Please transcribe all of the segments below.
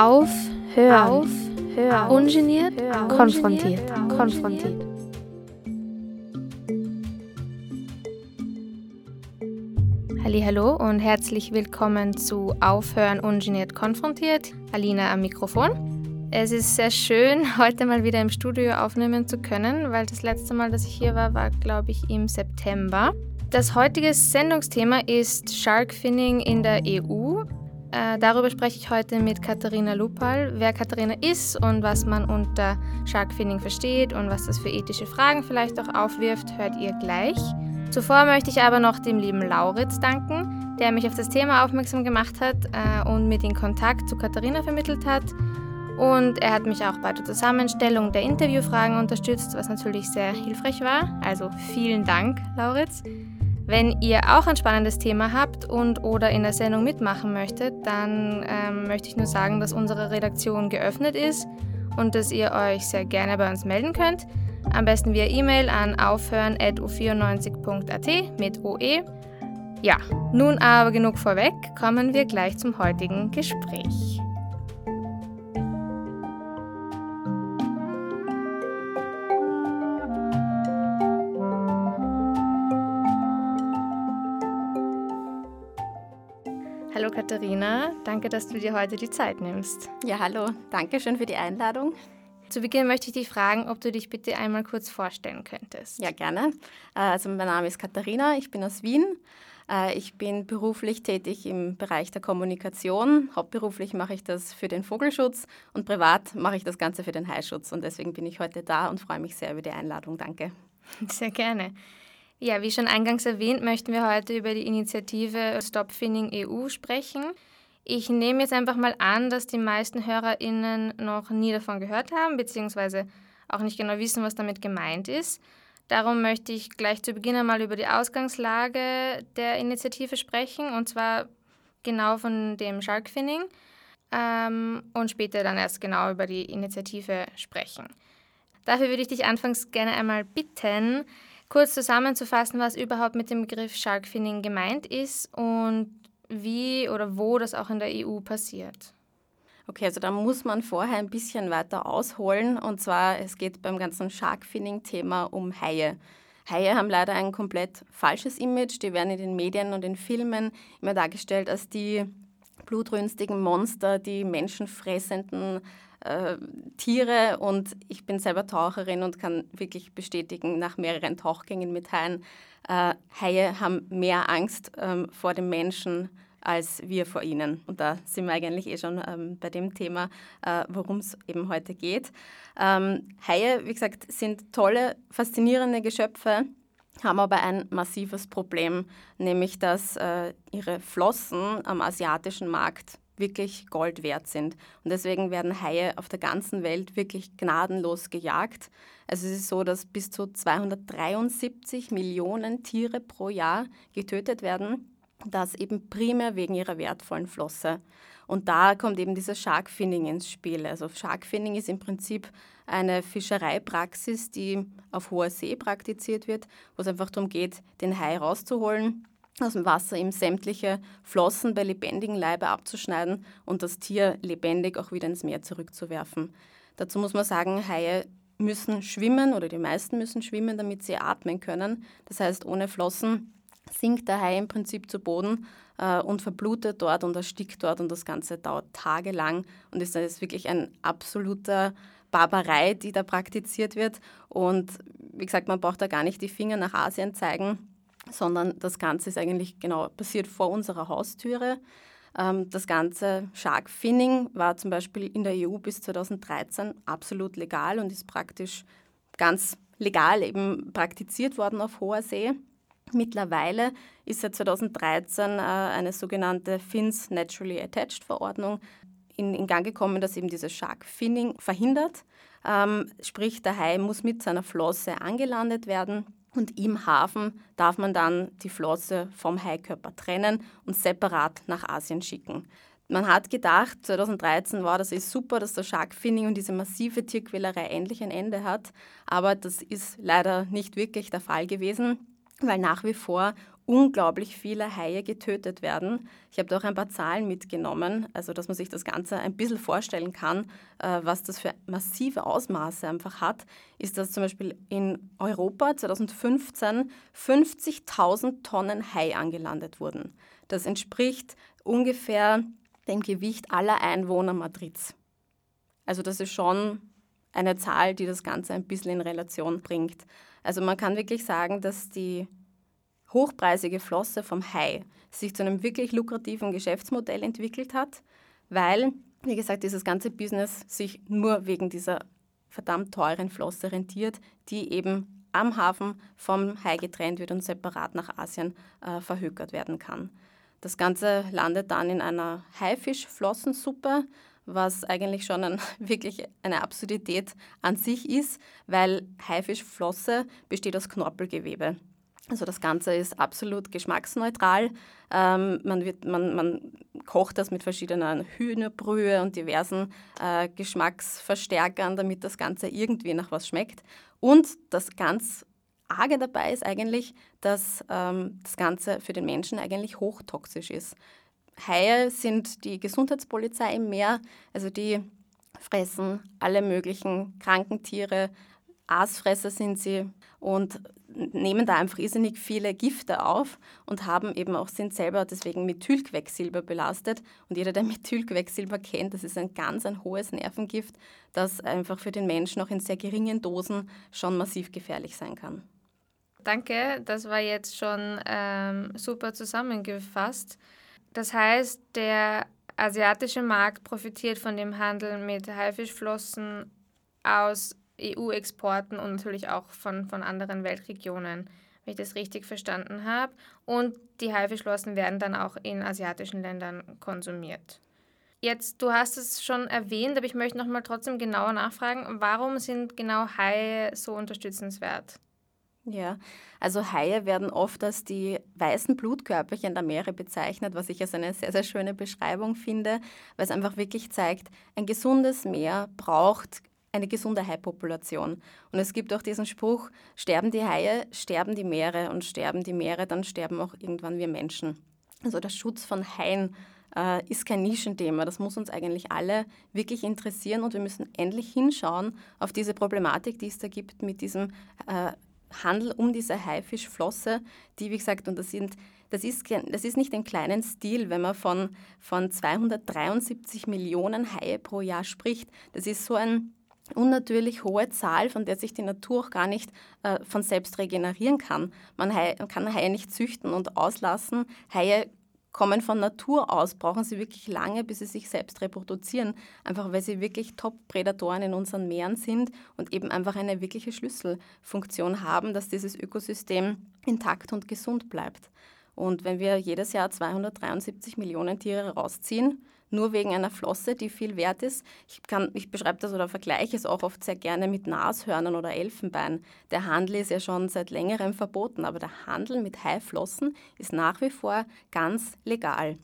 Auf, hören, auf, hören. ungeniert, hören. konfrontiert, konfrontiert. Hallo und herzlich willkommen zu Aufhören ungeniert konfrontiert. Alina am Mikrofon. Es ist sehr schön, heute mal wieder im Studio aufnehmen zu können, weil das letzte Mal, dass ich hier war, war, glaube ich, im September. Das heutige Sendungsthema ist Sharkfinning in der EU. Äh, darüber spreche ich heute mit Katharina Lupal, wer Katharina ist und was man unter Sharkfinning versteht und was das für ethische Fragen vielleicht auch aufwirft, hört ihr gleich. Zuvor möchte ich aber noch dem lieben Lauritz danken, der mich auf das Thema aufmerksam gemacht hat äh, und mir den Kontakt zu Katharina vermittelt hat. Und er hat mich auch bei der Zusammenstellung der Interviewfragen unterstützt, was natürlich sehr hilfreich war. Also vielen Dank, Lauritz. Wenn ihr auch ein spannendes Thema habt und oder in der Sendung mitmachen möchtet, dann ähm, möchte ich nur sagen, dass unsere Redaktion geöffnet ist und dass ihr euch sehr gerne bei uns melden könnt. Am besten via E-Mail an aufhören.u94.at mit OE. Ja, nun aber genug vorweg, kommen wir gleich zum heutigen Gespräch. Katharina, danke, dass du dir heute die Zeit nimmst. Ja, hallo, danke schön für die Einladung. Zu Beginn möchte ich dich fragen, ob du dich bitte einmal kurz vorstellen könntest. Ja, gerne. Äh, also mein Name ist Katharina, ich bin aus Wien. Äh, ich bin beruflich tätig im Bereich der Kommunikation. Hauptberuflich mache ich das für den Vogelschutz und privat mache ich das Ganze für den Haischutz. Und deswegen bin ich heute da und freue mich sehr über die Einladung. Danke. Sehr gerne. Ja, wie schon eingangs erwähnt, möchten wir heute über die Initiative Stop Finning EU sprechen. Ich nehme jetzt einfach mal an, dass die meisten HörerInnen noch nie davon gehört haben, beziehungsweise auch nicht genau wissen, was damit gemeint ist. Darum möchte ich gleich zu Beginn einmal über die Ausgangslage der Initiative sprechen, und zwar genau von dem Sharkfinning ähm, und später dann erst genau über die Initiative sprechen. Dafür würde ich dich anfangs gerne einmal bitten, kurz zusammenzufassen, was überhaupt mit dem Begriff Sharkfinning gemeint ist und wie oder wo das auch in der EU passiert. Okay, also da muss man vorher ein bisschen weiter ausholen. Und zwar, es geht beim ganzen Sharkfinning-Thema um Haie. Haie haben leider ein komplett falsches Image. Die werden in den Medien und in Filmen immer dargestellt als die blutrünstigen Monster, die menschenfressenden äh, Tiere und ich bin selber Taucherin und kann wirklich bestätigen, nach mehreren Tauchgängen mit Haien, äh, Haie haben mehr Angst ähm, vor dem Menschen als wir vor ihnen. Und da sind wir eigentlich eh schon ähm, bei dem Thema, äh, worum es eben heute geht. Ähm, Haie, wie gesagt, sind tolle, faszinierende Geschöpfe, haben aber ein massives Problem, nämlich dass äh, ihre Flossen am asiatischen Markt wirklich Gold wert sind. Und deswegen werden Haie auf der ganzen Welt wirklich gnadenlos gejagt. Also es ist so, dass bis zu 273 Millionen Tiere pro Jahr getötet werden. Das eben primär wegen ihrer wertvollen Flosse. Und da kommt eben dieses Sharkfinning ins Spiel. Also Sharkfinning ist im Prinzip eine Fischereipraxis, die auf hoher See praktiziert wird, wo es einfach darum geht, den Hai rauszuholen aus dem Wasser ihm sämtliche Flossen bei lebendigem Leibe abzuschneiden und das Tier lebendig auch wieder ins Meer zurückzuwerfen. Dazu muss man sagen, Haie müssen schwimmen oder die meisten müssen schwimmen, damit sie atmen können. Das heißt, ohne Flossen sinkt der Hai im Prinzip zu Boden äh, und verblutet dort und erstickt dort und das Ganze dauert tagelang und ist, ist wirklich ein absoluter Barbarei, die da praktiziert wird. Und wie gesagt, man braucht da gar nicht die Finger nach Asien zeigen sondern das Ganze ist eigentlich genau passiert vor unserer Haustüre. Ähm, das ganze Shark Finning war zum Beispiel in der EU bis 2013 absolut legal und ist praktisch ganz legal eben praktiziert worden auf hoher See. Mittlerweile ist seit 2013 äh, eine sogenannte FINS Naturally Attached Verordnung in, Gang gekommen, dass eben dieses Shark Finning verhindert. Ähm, sprich, der Hai muss mit seiner Flosse angelandet werden und im Hafen darf man dann die Flosse vom Haikörper trennen und separat nach Asien schicken. Man hat gedacht, 2013 war das ist super, dass der Sharkfinning und diese massive Tierquälerei endlich ein Ende hat, aber das ist leider nicht wirklich der Fall gewesen, weil nach wie vor unglaublich viele Haie getötet werden. Ich habe da auch ein paar Zahlen mitgenommen, also dass man sich das Ganze ein bisschen vorstellen kann, äh, was das für massive Ausmaße einfach hat, ist, dass zum Beispiel in Europa 2015 50.000 Tonnen Hai angelandet wurden. Das entspricht ungefähr dem Gewicht aller Einwohner Madrids. Also das ist schon eine Zahl, die das Ganze ein bisschen in Relation bringt. Also man kann wirklich sagen, dass die hochpreisige Flosse vom Hai sich zu einem wirklich lukrativen Geschäftsmodell entwickelt hat, weil, wie gesagt, dieses ganze Business sich nur wegen dieser verdammt teuren Flosse rentiert, die eben am Hafen vom Hai getrennt wird und separat nach Asien äh, verhökert werden kann. Das Ganze landet dann in einer Haifischflossensuppe, was eigentlich schon ein, wirklich eine Absurdität an sich ist, weil Haifischflosse besteht aus Knorpelgewebe. Also das Ganze ist absolut geschmacksneutral. Ähm, man, wird, man, man kocht das mit verschiedenen Hühnerbrühe und diversen äh, Geschmacksverstärkern, damit das Ganze irgendwie nach was schmeckt. Und das ganz Arge dabei ist eigentlich, dass ähm, das Ganze für den Menschen eigentlich hochtoxisch ist. Haie sind die Gesundheitspolizei im Meer, also die fressen alle möglichen kranken Tiere, Aasfresser sind sie und nehmen da einfach irrsinnig viele Gifte auf und haben eben auch, sind selber deswegen Methylquecksilber belastet. Und jeder, der Methylquecksilber kennt, das ist ein ganz ein hohes Nervengift, das einfach für den Menschen auch in sehr geringen Dosen schon massiv gefährlich sein kann. Danke, das war jetzt schon ähm, super zusammengefasst. Das heißt, der asiatische Markt profitiert von dem Handel mit Haifischflossen aus EU-Exporten und natürlich auch von, von anderen Weltregionen, wenn ich das richtig verstanden habe. Und die Haifischflossen werden dann auch in asiatischen Ländern konsumiert. Jetzt, du hast es schon erwähnt, aber ich möchte noch mal trotzdem genauer nachfragen, warum sind genau Haie so unterstützenswert? Ja, also Haie werden oft als die weißen Blutkörperchen der Meere bezeichnet, was ich als eine sehr, sehr schöne Beschreibung finde, weil es einfach wirklich zeigt, ein gesundes Meer braucht eine gesunde Haipopulation. Und es gibt auch diesen Spruch, sterben die Haie, sterben die Meere und sterben die Meere, dann sterben auch irgendwann wir Menschen. Also der Schutz von Haien äh, ist kein Nischenthema. Das muss uns eigentlich alle wirklich interessieren und wir müssen endlich hinschauen auf diese Problematik, die es da gibt mit diesem äh, Handel um diese Haifischflosse, die, wie gesagt, und das sind das ist, das ist nicht ein kleinen Stil, wenn man von, von 273 Millionen Haie pro Jahr spricht. Das ist so ein unnatürlich hohe Zahl, von der sich die Natur auch gar nicht äh, von selbst regenerieren kann. Man Haie, kann Haie nicht züchten und auslassen. Haie kommen von Natur aus, brauchen sie wirklich lange, bis sie sich selbst reproduzieren, einfach weil sie wirklich Top-Prädatoren in unseren Meeren sind und eben einfach eine wirkliche Schlüsselfunktion haben, dass dieses Ökosystem intakt und gesund bleibt. Und wenn wir jedes Jahr 273 Millionen Tiere rausziehen, nur wegen einer Flosse, die viel wert ist. Ich, kann, ich beschreibe das oder vergleiche es auch oft sehr gerne mit Nashörnern oder Elfenbein. Der Handel ist ja schon seit längerem verboten, aber der Handel mit Haiflossen ist nach wie vor ganz legal.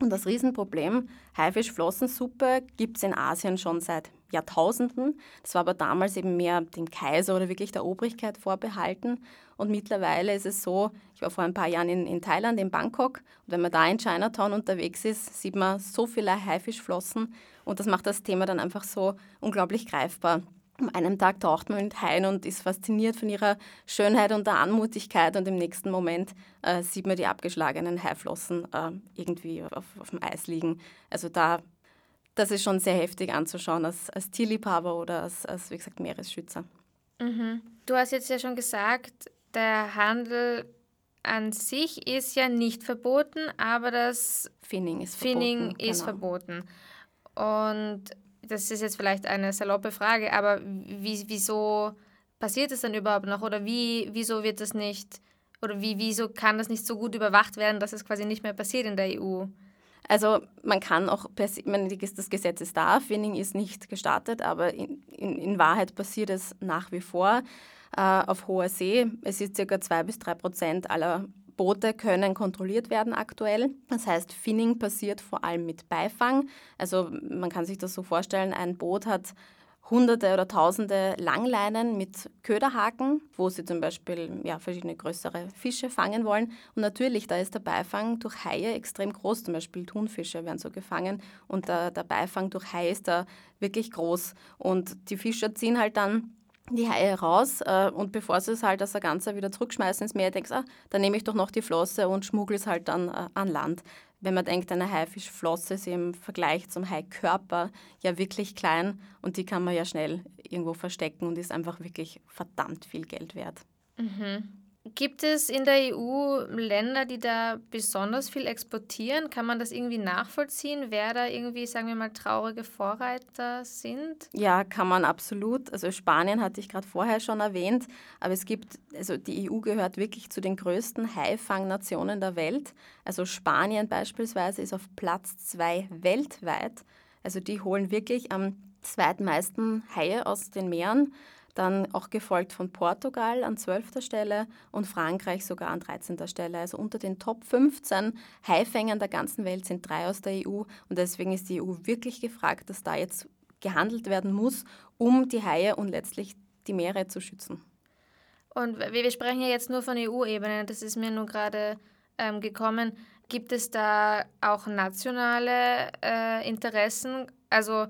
Und das Riesenproblem, Haifischflossensuppe gibt es in Asien schon seit Jahrtausenden. Das war aber damals eben mehr dem Kaiser oder wirklich der Obrigkeit vorbehalten. Und mittlerweile ist es so, ich war vor ein paar Jahren in, in Thailand, in Bangkok, und wenn man da in Chinatown unterwegs ist, sieht man so viele Haifischflossen und das macht das Thema dann einfach so unglaublich greifbar. Am einen Tag taucht man mit Haien und ist fasziniert von ihrer Schönheit und der Anmutigkeit und im nächsten Moment äh, sieht man die abgeschlagenen Haiflossen äh, irgendwie auf, auf dem Eis liegen. Also da, das ist schon sehr heftig anzuschauen als, als Tierliebhaber oder als, als, wie gesagt, Meeresschützer. Mhm. Du hast jetzt ja schon gesagt, der Handel an sich ist ja nicht verboten, aber das Finning ist Finning verboten. Ist genau. verboten. Und das ist jetzt vielleicht eine saloppe Frage, aber wie, wieso passiert es dann überhaupt noch? Oder wie, wieso wird das nicht, oder wie, wieso kann das nicht so gut überwacht werden, dass es quasi nicht mehr passiert in der EU? Also man kann auch, das Gesetz ist da, Finning ist nicht gestartet, aber in, in, in Wahrheit passiert es nach wie vor äh, auf hoher See. Es ist ca. 2 bis 3 Prozent aller Boote können kontrolliert werden aktuell. Das heißt, Finning passiert vor allem mit Beifang. Also man kann sich das so vorstellen, ein Boot hat hunderte oder tausende Langleinen mit Köderhaken, wo sie zum Beispiel ja, verschiedene größere Fische fangen wollen. Und natürlich, da ist der Beifang durch Haie extrem groß. Zum Beispiel Thunfische werden so gefangen und der, der Beifang durch Haie ist da wirklich groß. Und die Fischer ziehen halt dann die Haie raus äh, und bevor sie es halt das Ganze wieder zurückschmeißen ins Meer, denkst du, ah, dann nehme ich doch noch die Flosse und schmuggle es halt dann äh, an Land wenn man denkt, eine Haifischflosse ist im Vergleich zum Haikörper ja wirklich klein und die kann man ja schnell irgendwo verstecken und ist einfach wirklich verdammt viel Geld wert. Mhm. Gibt es in der EU Länder, die da besonders viel exportieren? Kann man das irgendwie nachvollziehen, wer da irgendwie, sagen wir mal, traurige Vorreiter sind? Ja, kann man absolut. Also Spanien hatte ich gerade vorher schon erwähnt, aber es gibt, also die EU gehört wirklich zu den größten Haifangnationen der Welt. Also Spanien beispielsweise ist auf Platz zwei weltweit. Also die holen wirklich am zweitmeisten Haie aus den Meeren dann auch gefolgt von Portugal an 12. Stelle und Frankreich sogar an 13. Stelle. Also unter den Top 15 Haifängern der ganzen Welt sind drei aus der EU und deswegen ist die EU wirklich gefragt, dass da jetzt gehandelt werden muss, um die Haie und letztlich die Meere zu schützen. Und wir sprechen ja jetzt nur von EU-Ebene, das ist mir nur gerade ähm, gekommen. Gibt es da auch nationale äh, Interessen? Also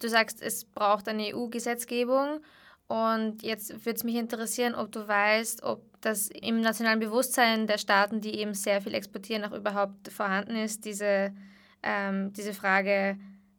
du sagst, es braucht eine EU-Gesetzgebung und jetzt würde es mich interessieren, ob du weißt, ob das im nationalen Bewusstsein der Staaten, die eben sehr viel exportieren, auch überhaupt vorhanden ist, diese, ähm, diese Frage.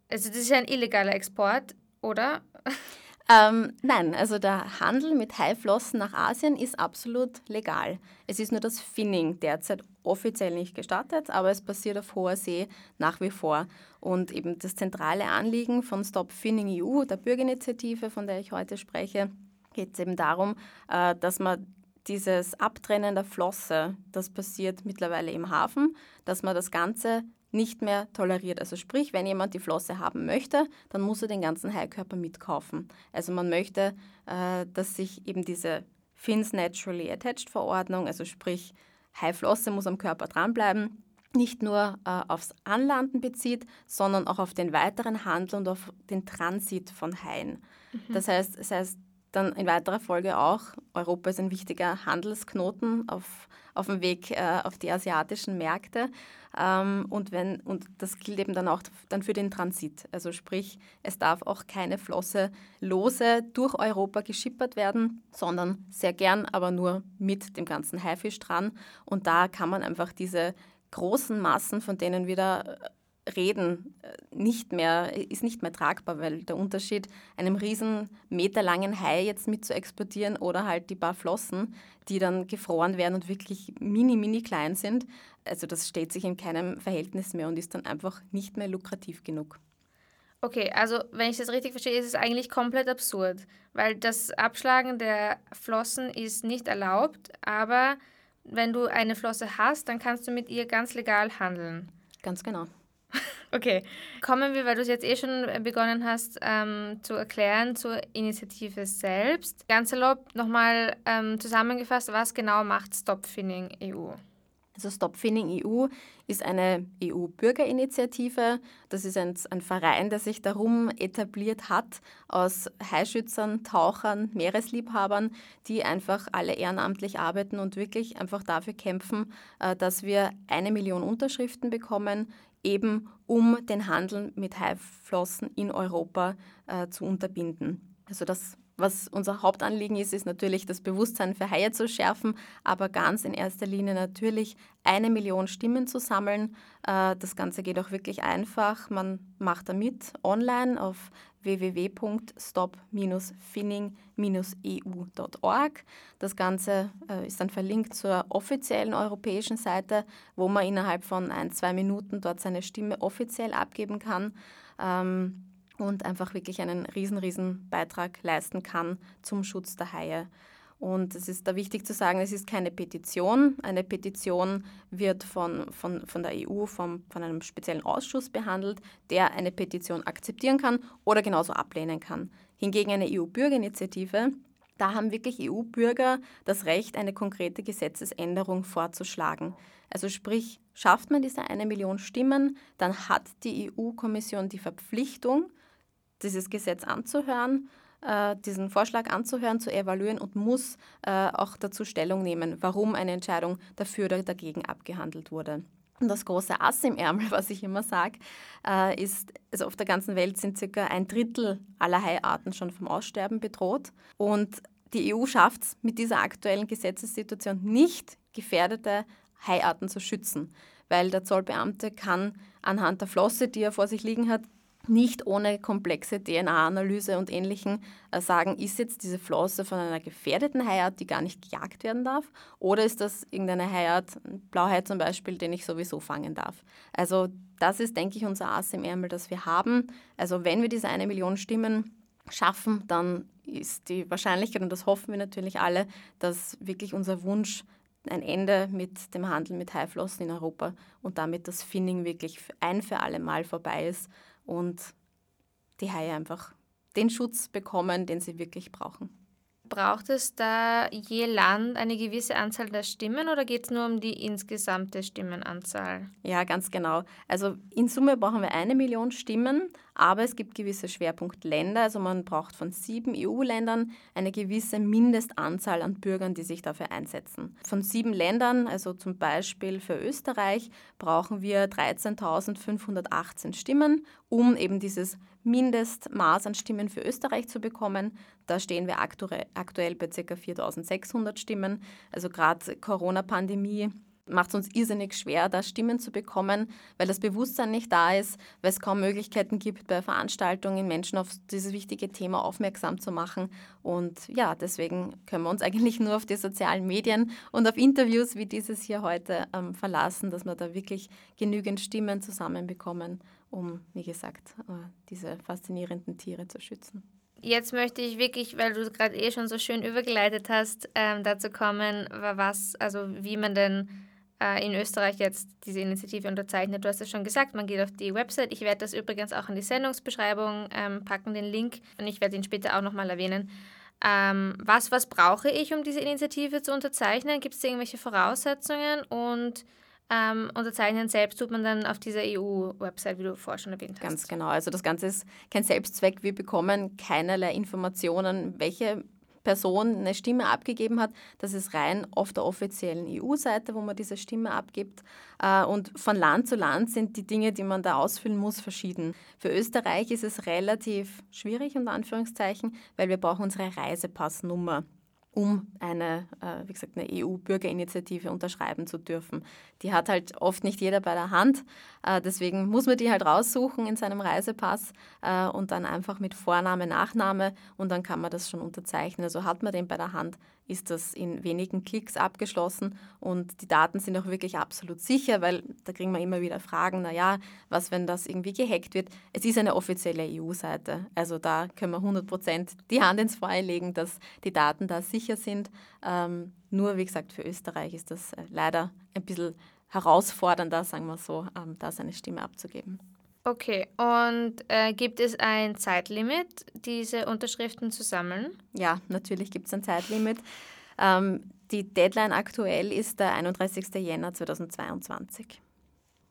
Also das ist ja ein illegaler Export, oder? Ähm, nein, also der Handel mit Haiflossen nach Asien ist absolut legal. Es ist nur das Finning derzeit offiziell nicht gestattet, aber es passiert auf hoher See nach wie vor. Und eben das zentrale Anliegen von Stop Finning EU, der Bürgerinitiative, von der ich heute spreche, geht es eben darum, äh, dass man dieses Abtrennen der Flosse, das passiert mittlerweile im Hafen, dass man das Ganze nicht mehr toleriert. Also sprich, wenn jemand die Flosse haben möchte, dann muss er den ganzen Haikörper mitkaufen. Also man möchte, äh, dass sich eben diese Fins Naturally Attached Verordnung, also sprich Haiflosse muss am Körper dranbleiben, nicht nur äh, aufs Anlanden bezieht, sondern auch auf den weiteren Handel und auf den Transit von Haien. Mhm. Das heißt, das heißt dann in weiterer Folge auch, Europa ist ein wichtiger Handelsknoten auf, auf dem Weg äh, auf die asiatischen Märkte. Ähm, und, wenn, und das gilt eben dann auch dann für den Transit. Also sprich, es darf auch keine Flosse lose durch Europa geschippert werden, sondern sehr gern, aber nur mit dem ganzen Haifisch dran. Und da kann man einfach diese großen Massen, von denen äh, reden, äh, nicht mehr, ist nicht mehr tragbar, weil der Unterschied, einem riesen meterlangen Hai jetzt mit zu exportieren oder halt die paar Flossen, die dann gefroren werden und wirklich mini, mini klein sind, also das steht sich in keinem Verhältnis mehr und ist dann einfach nicht mehr lukrativ genug. Okay, also wenn ich das richtig verstehe, ist es eigentlich komplett absurd, weil das Abschlagen der Flossen ist nicht erlaubt, aber wenn du eine Flosse hast, dann kannst du mit ihr ganz legal handeln. Ganz genau. Okay, kommen wir, weil du es jetzt eh schon begonnen hast ähm, zu erklären, zur Initiative selbst. Ganz erlaubt nochmal ähm, zusammengefasst, was genau macht Stop Finning EU? Also Stop Finning EU ist eine EU-Bürgerinitiative. Das ist ein, ein, Verein, der sich darum etabliert hat, aus Haischützern, Tauchern, Meeresliebhabern, die einfach alle ehrenamtlich arbeiten und wirklich einfach dafür kämpfen, äh, dass wir eine Million Unterschriften bekommen, eben um den Handel mit Haiflossen in Europa äh, zu unterbinden. Also das was unser Hauptanliegen ist, ist natürlich das Bewusstsein für Haie zu schärfen, aber ganz in erster Linie natürlich eine Million Stimmen zu sammeln. Äh, das Ganze geht auch wirklich einfach. Man macht da mit online auf www.stop-finning-eu.org. Das Ganze äh, ist dann verlinkt zur offiziellen europäischen Seite, wo man innerhalb von ein, zwei Minuten dort seine Stimme offiziell abgeben kann. Und einfach wirklich einen riesen, riesen Beitrag leisten kann zum Schutz der Haie. Und es ist da wichtig zu sagen, es ist keine Petition. Eine Petition wird von, von, von der EU, vom, von einem speziellen Ausschuss behandelt, der eine Petition akzeptieren kann oder genauso ablehnen kann. Hingegen eine EU-Bürgerinitiative, da haben wirklich EU-Bürger das Recht, eine konkrete Gesetzesänderung vorzuschlagen. Also sprich, schafft man diese eine Million Stimmen, dann hat die EU-Kommission die Verpflichtung, dieses Gesetz anzuhören, äh, diesen Vorschlag anzuhören, zu evaluieren und muss äh, auch dazu Stellung nehmen, warum eine Entscheidung dafür oder dagegen abgehandelt wurde. Und das große Ass im Ärmel, was ich immer sage, äh, ist, also auf der ganzen Welt sind circa ein Drittel aller Haiarten schon vom Aussterben bedroht. Und die EU schafft es mit dieser aktuellen Gesetzessituation nicht, gefährdete Haiarten zu schützen, weil der Zollbeamte kann anhand der Flosse, die er vor sich liegen hat, nicht ohne komplexe DNA-Analyse und Ähnlichem äh, sagen, ist jetzt diese Flosse von einer gefährdeten Haiart, die gar nicht gejagt werden darf, oder ist das irgendeine Haiart, Blauhai zum Beispiel, den ich sowieso fangen darf. Also das ist, denke ich, unser Ass im Ärmel, das wir haben. Also wenn wir diese eine Million Stimmen schaffen, dann ist die Wahrscheinlichkeit, und das hoffen wir natürlich alle, dass wirklich unser Wunsch ein Ende mit dem Handel mit Haiflossen in Europa und damit das Finning wirklich ein für alle Mal vorbei ist und die Haie einfach den Schutz bekommen, den sie wirklich brauchen. Braucht es da je Land eine gewisse Anzahl der Stimmen oder geht es nur um die insgesamte Stimmenanzahl? Ja, ganz genau. Also in Summe brauchen wir eine Million Stimmen, aber es gibt gewisse Schwerpunktländer. Also man braucht von sieben EU-Ländern eine gewisse Mindestanzahl an Bürgern, die sich dafür einsetzen. Von sieben Ländern, also zum Beispiel für Österreich, brauchen wir 13.518 Stimmen, um eben dieses Mindestmaß an Stimmen für Österreich zu bekommen. Da stehen wir aktuell bei ca. 4.600 Stimmen. Also gerade Corona-Pandemie macht es uns irrsinnig schwer, da Stimmen zu bekommen, weil das Bewusstsein nicht da ist, weil es kaum Möglichkeiten gibt, bei Veranstaltungen Menschen auf dieses wichtige Thema aufmerksam zu machen. Und ja, deswegen können wir uns eigentlich nur auf die sozialen Medien und auf Interviews wie dieses hier heute ähm, verlassen, dass wir da wirklich genügend Stimmen zusammenbekommen, um, wie gesagt, äh, diese faszinierenden Tiere zu schützen. Jetzt möchte ich wirklich, weil du gerade eh schon so schön übergeleitet hast, ähm, dazu kommen, was, also wie man denn äh, in Österreich jetzt diese Initiative unterzeichnet. Du hast es schon gesagt, man geht auf die Website. Ich werde das übrigens auch in die Sendungsbeschreibung ähm, packen, den Link, und ich werde ihn später auch nochmal erwähnen. Ähm, was, was brauche ich, um diese Initiative zu unterzeichnen? Gibt es irgendwelche Voraussetzungen? Und ähm, unterzeichnen selbst tut man dann auf dieser EU-Website, wie du vorher schon erwähnt hast. Ganz genau. Also das Ganze ist kein Selbstzweck. Wir bekommen keinerlei Informationen, welche Person eine Stimme abgegeben hat. Das ist rein auf der offiziellen EU-Seite, wo man diese Stimme abgibt. Äh, und von Land zu Land sind die Dinge, die man da ausfüllen muss, verschieden. Für Österreich ist es relativ schwierig, unter Anführungszeichen, weil wir brauchen unsere Reisepassnummer um eine, äh, wie gesagt, eine EU-Bürgerinitiative unterschreiben zu dürfen. Die hat halt oft nicht jeder bei der Hand. Äh, deswegen muss man die halt raussuchen in seinem Reisepass äh, und dann einfach mit Vorname, Nachname und dann kann man das schon unterzeichnen. Also hat man den bei der Hand, ist das in wenigen Klicks abgeschlossen und die Daten sind auch wirklich absolut sicher, weil da kriegen wir immer wieder Fragen, naja, was, wenn das irgendwie gehackt wird? Es ist eine offizielle EU-Seite, also da können wir 100 Prozent die Hand ins Feuer legen, dass die Daten da sicher sind. Ähm, nur, wie gesagt, für Österreich ist das äh, leider ein bisschen herausfordernder, sagen wir so, ähm, da seine Stimme abzugeben. Okay, und äh, gibt es ein Zeitlimit, diese Unterschriften zu sammeln? Ja, natürlich gibt es ein Zeitlimit. Ähm, die Deadline aktuell ist der 31. Jänner 2022.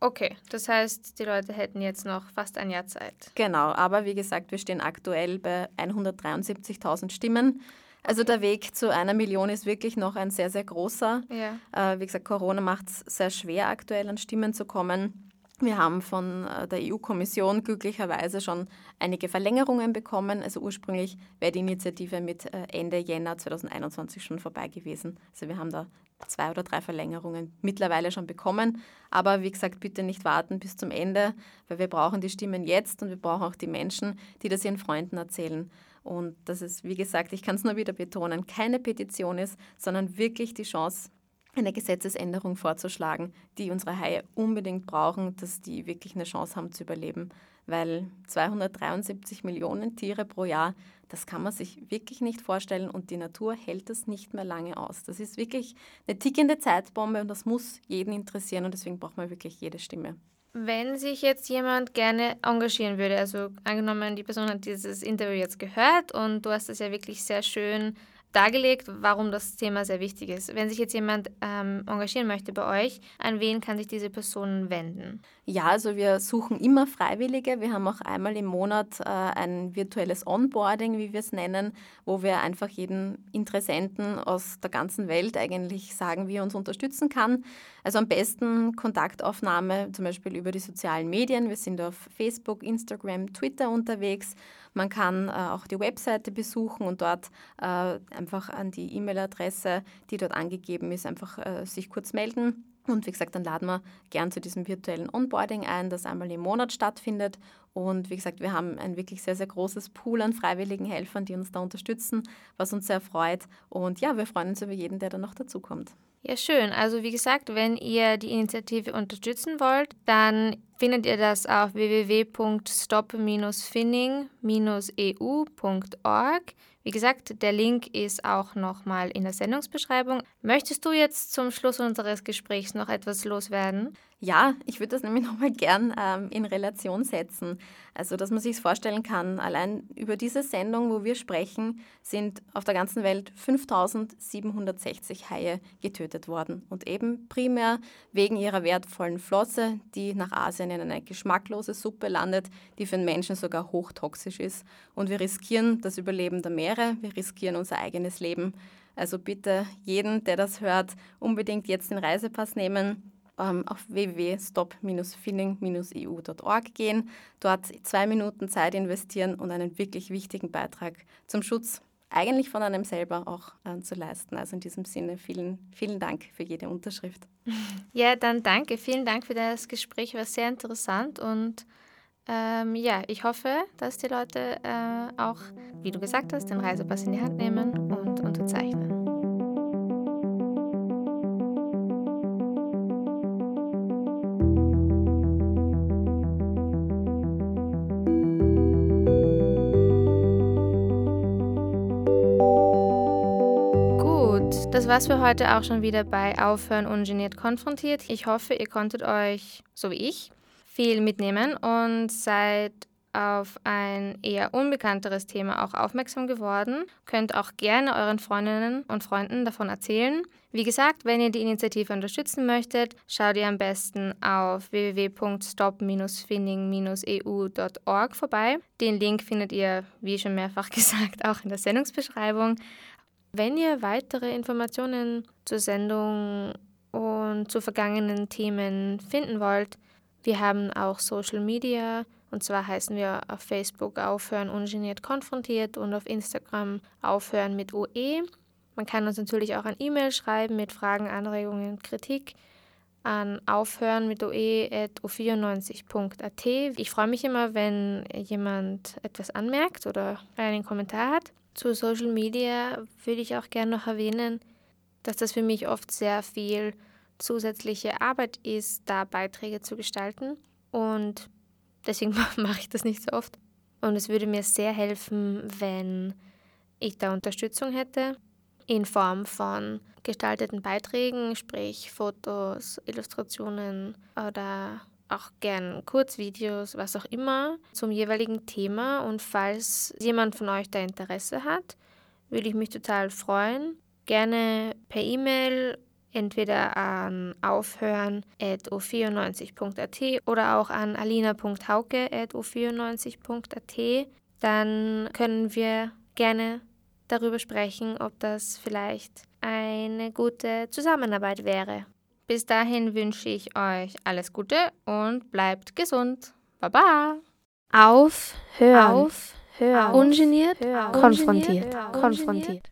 Okay, das heißt, die Leute hätten jetzt noch fast ein Jahr Zeit. Genau, aber wie gesagt, wir stehen aktuell bei 173.000 Stimmen. Also der Weg zu einer Million ist wirklich noch ein sehr, sehr großer. Ja. Äh, wie gesagt, Corona macht es sehr schwer, aktuell an Stimmen zu kommen. Wir haben von äh, der EU-Kommission glücklicherweise schon einige Verlängerungen bekommen. Also ursprünglich wäre die Initiative mit äh, Ende Jänner 2021 schon vorbei gewesen. Also wir haben da zwei oder drei Verlängerungen mittlerweile schon bekommen. Aber wie gesagt, bitte nicht warten bis zum Ende, weil wir brauchen die Stimmen jetzt und wir brauchen auch die Menschen, die das ihren Freunden erzählen. Und das ist, wie gesagt, ich kann es nur wieder betonen, keine Petition ist, sondern wirklich die Chance, eine Gesetzesänderung vorzuschlagen, die unsere Haie unbedingt brauchen, dass die wirklich eine Chance haben zu überleben. Weil 273 Millionen Tiere pro Jahr, das kann man sich wirklich nicht vorstellen und die Natur hält das nicht mehr lange aus. Das ist wirklich eine tickende Zeitbombe und das muss jeden interessieren und deswegen braucht man wirklich jede Stimme. Wenn sich jetzt jemand gerne engagieren würde, also angenommen, die Person hat dieses Interview jetzt gehört und du hast es ja wirklich sehr schön dargelegt, warum das Thema sehr wichtig ist. Wenn sich jetzt jemand ähm, engagieren möchte bei euch, an wen kann sich diese Person wenden? Ja, also wir suchen immer Freiwillige. Wir haben auch einmal im Monat äh, ein virtuelles Onboarding, wie wir es nennen, wo wir einfach jeden Interessenten aus der ganzen Welt eigentlich sagen, wie er uns unterstützen kann. Also am besten Kontaktaufnahme zum Beispiel über die sozialen Medien. Wir sind auf Facebook, Instagram, Twitter unterwegs. Man kann äh, auch die Webseite besuchen und dort äh, einfach an die E-Mail-Adresse, die dort angegeben ist, einfach äh, sich kurz melden. Und wie gesagt, dann laden wir gern zu diesem virtuellen Onboarding ein, das einmal im Monat stattfindet. Und wie gesagt, wir haben ein wirklich sehr, sehr großes Pool an freiwilligen Helfern, die uns da unterstützen, was uns sehr freut. Und ja, wir freuen uns über jeden, der da noch dazukommt. Ja, schön. Also wie gesagt, wenn ihr die Initiative unterstützen wollt, dann findet ihr das auf www.stop-finning-eu.org. Wie gesagt, der Link ist auch nochmal in der Sendungsbeschreibung. Möchtest du jetzt zum Schluss unseres Gesprächs noch etwas loswerden? Ja, ich würde das nämlich nochmal gern ähm, in Relation setzen. Also, dass man sich vorstellen kann, allein über diese Sendung, wo wir sprechen, sind auf der ganzen Welt 5760 Haie getötet worden. Und eben primär wegen ihrer wertvollen Flosse, die nach Asien in eine geschmacklose Suppe landet, die für den Menschen sogar hochtoxisch ist. Und wir riskieren das Überleben der Meere, wir riskieren unser eigenes Leben. Also bitte jeden, der das hört, unbedingt jetzt den Reisepass nehmen ähm, auf www.stop-finning-eu.org gehen, dort zwei Minuten Zeit investieren und einen wirklich wichtigen Beitrag zum Schutz eigentlich von einem selber auch äh, zu leisten. Also in diesem Sinne vielen, vielen Dank für jede Unterschrift. Ja, dann danke. Vielen Dank für das Gespräch, war sehr interessant und ähm, ja, ich hoffe, dass die Leute äh, auch, wie du gesagt hast, den Reisepass in die Hand nehmen Das war's für heute auch schon wieder bei Aufhören ungeniert konfrontiert. Ich hoffe, ihr konntet euch, so wie ich, viel mitnehmen und seid auf ein eher unbekannteres Thema auch aufmerksam geworden. Könnt auch gerne euren Freundinnen und Freunden davon erzählen. Wie gesagt, wenn ihr die Initiative unterstützen möchtet, schaut ihr am besten auf www.stop-finning-eu.org vorbei. Den Link findet ihr, wie schon mehrfach gesagt, auch in der Sendungsbeschreibung. Wenn ihr weitere Informationen zur Sendung und zu vergangenen Themen finden wollt, wir haben auch Social Media und zwar heißen wir auf Facebook Aufhören ungeniert konfrontiert und auf Instagram Aufhören mit OE. Man kann uns natürlich auch ein E-Mail schreiben mit Fragen, Anregungen, Kritik an aufhören mit oe.o94.at. Ich freue mich immer, wenn jemand etwas anmerkt oder einen Kommentar hat. Zu Social Media würde ich auch gerne noch erwähnen, dass das für mich oft sehr viel zusätzliche Arbeit ist, da Beiträge zu gestalten. Und deswegen mache ich das nicht so oft. Und es würde mir sehr helfen, wenn ich da Unterstützung hätte in Form von gestalteten Beiträgen, sprich Fotos, Illustrationen oder auch gern Kurzvideos, was auch immer, zum jeweiligen Thema. Und falls jemand von euch da Interesse hat, würde ich mich total freuen. Gerne per E-Mail, entweder an aufhören.o94.at oder auch an alina.hauke.o94.at. Dann können wir gerne darüber sprechen, ob das vielleicht eine gute Zusammenarbeit wäre. Bis dahin wünsche ich euch alles Gute und bleibt gesund. Baba! Auf, hören, auf, hören, ungeniert, hören, konfrontiert, konfrontiert. konfrontiert.